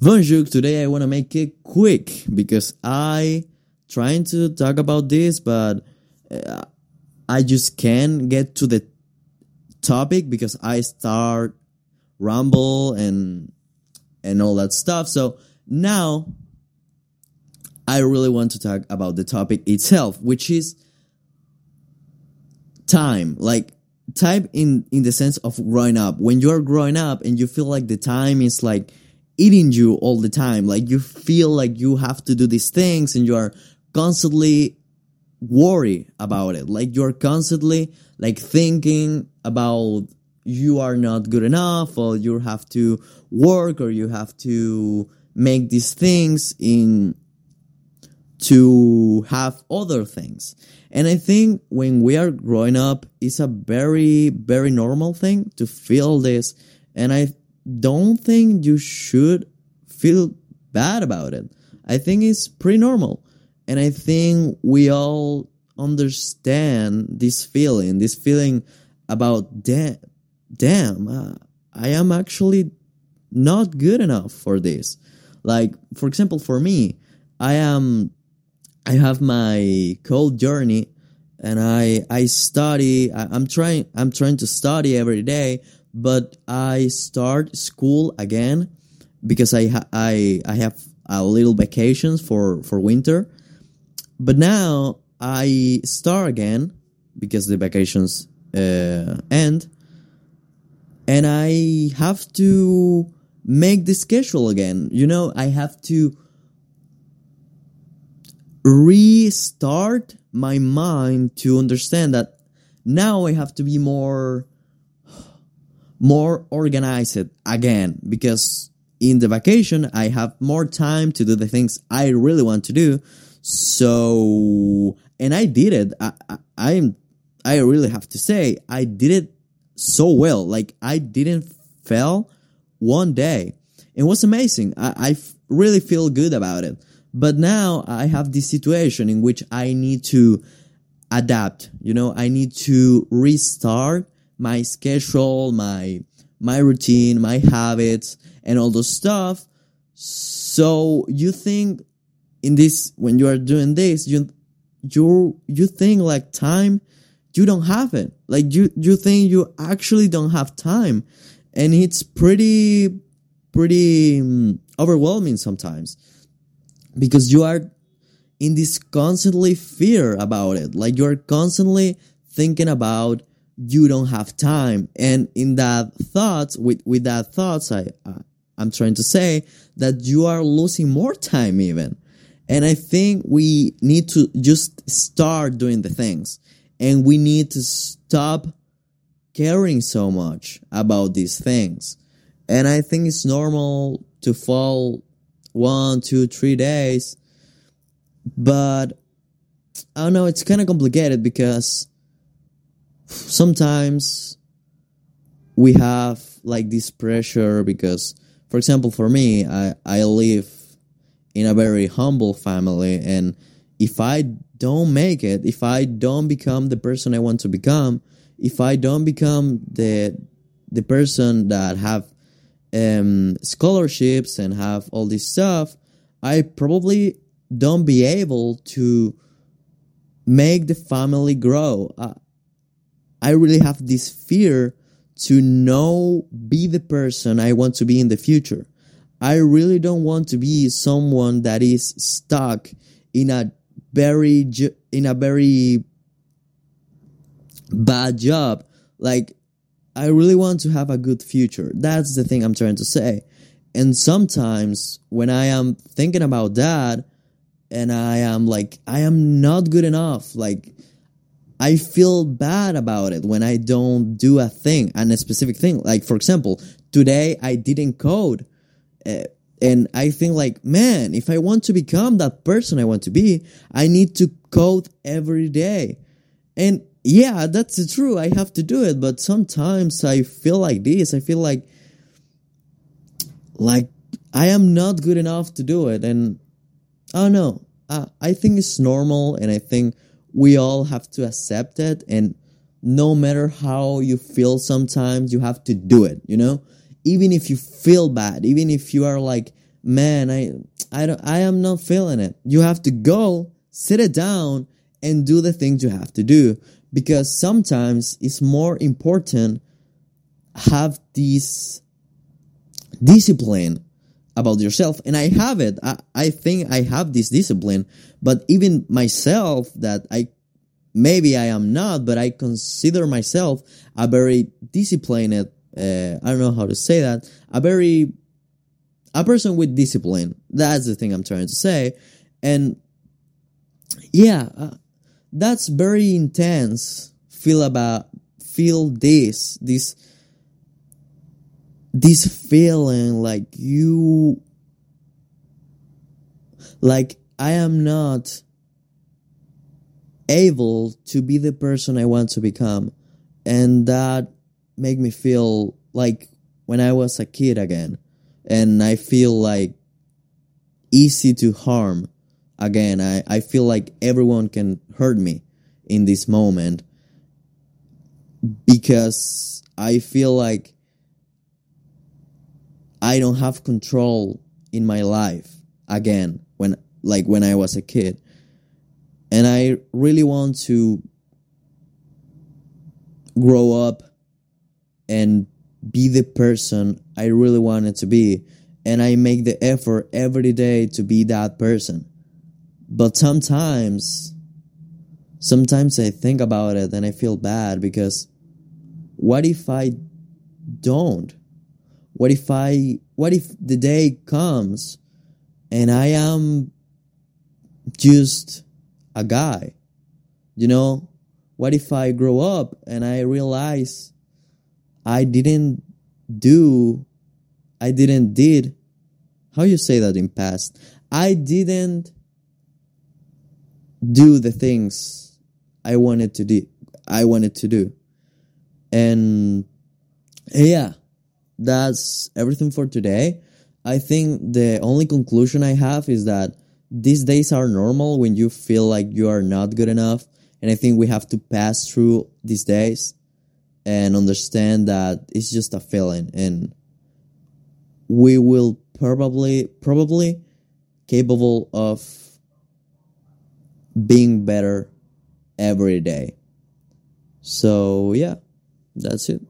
Bonjour, today I want to make it quick because I trying to talk about this, but uh, I just can't get to the topic because I start rumble and and all that stuff. So now I really want to talk about the topic itself, which is time. Like time in in the sense of growing up. When you're growing up and you feel like the time is like eating you all the time. Like you feel like you have to do these things and you are constantly worry about it. Like you're constantly like thinking about you are not good enough or you have to work or you have to make these things in to have other things. And I think when we are growing up, it's a very, very normal thing to feel this. And I don't think you should feel bad about it. I think it's pretty normal. And I think we all understand this feeling, this feeling about damn, damn, uh, I am actually not good enough for this. Like, for example, for me, I am, I have my cold journey and I, I study, I, I'm trying, I'm trying to study every day but I start school again because I ha- I I have a little vacations for for winter. But now I start again because the vacations uh, end, and I have to make the schedule again. You know, I have to restart my mind to understand that now I have to be more more organized again because in the vacation I have more time to do the things I really want to do. So, and I did it. I, I, am I really have to say, I did it so well. Like I didn't fail one day. It was amazing. I, I really feel good about it. But now I have this situation in which I need to adapt. You know, I need to restart my schedule, my my routine, my habits, and all those stuff. So you think in this when you are doing this, you you you think like time, you don't have it. Like you you think you actually don't have time, and it's pretty pretty um, overwhelming sometimes because you are in this constantly fear about it. Like you're constantly thinking about you don't have time. And in that thoughts with with that thoughts i uh, i'm trying to say that you are losing more time even. And i think we need to just start doing the things. And we need to stop caring so much about these things. And i think it's normal to fall one two three days. But i don't know it's kind of complicated because sometimes we have like this pressure because for example for me i i live in a very humble family and if i don't make it if i don't become the person i want to become if i don't become the the person that have um, scholarships and have all this stuff i probably don't be able to make the family grow. Uh, I really have this fear to know, be the person I want to be in the future. I really don't want to be someone that is stuck in a very, in a very bad job. Like, I really want to have a good future. That's the thing I'm trying to say. And sometimes when I am thinking about that, and I am like, I am not good enough. Like, I feel bad about it when I don't do a thing and a specific thing. Like, for example, today I didn't code. Uh, and I think like, man, if I want to become that person I want to be, I need to code every day. And yeah, that's true. I have to do it. But sometimes I feel like this. I feel like, like I am not good enough to do it. And I don't know. I, I think it's normal. And I think we all have to accept it and no matter how you feel sometimes you have to do it you know even if you feel bad even if you are like man, I I don't I am not feeling it. You have to go, sit it down and do the things you have to do because sometimes it's more important have this discipline about yourself and i have it. I, I think i have this discipline but even myself that i maybe i am not but i consider myself a very disciplined uh, i don't know how to say that a very a person with discipline. That's the thing i'm trying to say. And yeah uh, that's very intense feel about feel this this this feeling like you like I am not able to be the person I want to become. And that make me feel like when I was a kid again. And I feel like easy to harm again. I, I feel like everyone can hurt me in this moment. Because I feel like I don't have control in my life again when like when I was a kid. And I really want to grow up and be the person I really wanted to be. And I make the effort every day to be that person. But sometimes, sometimes I think about it and I feel bad because what if I don't? What if I, what if the day comes and I am just a guy? You know, what if I grow up and I realize I didn't do, I didn't did, how you say that in past? I didn't do the things I wanted to do. I wanted to do. And yeah, that's everything for today. I think the only conclusion I have is that these days are normal when you feel like you are not good enough. And I think we have to pass through these days and understand that it's just a feeling and we will probably probably capable of being better every day. So yeah, that's it.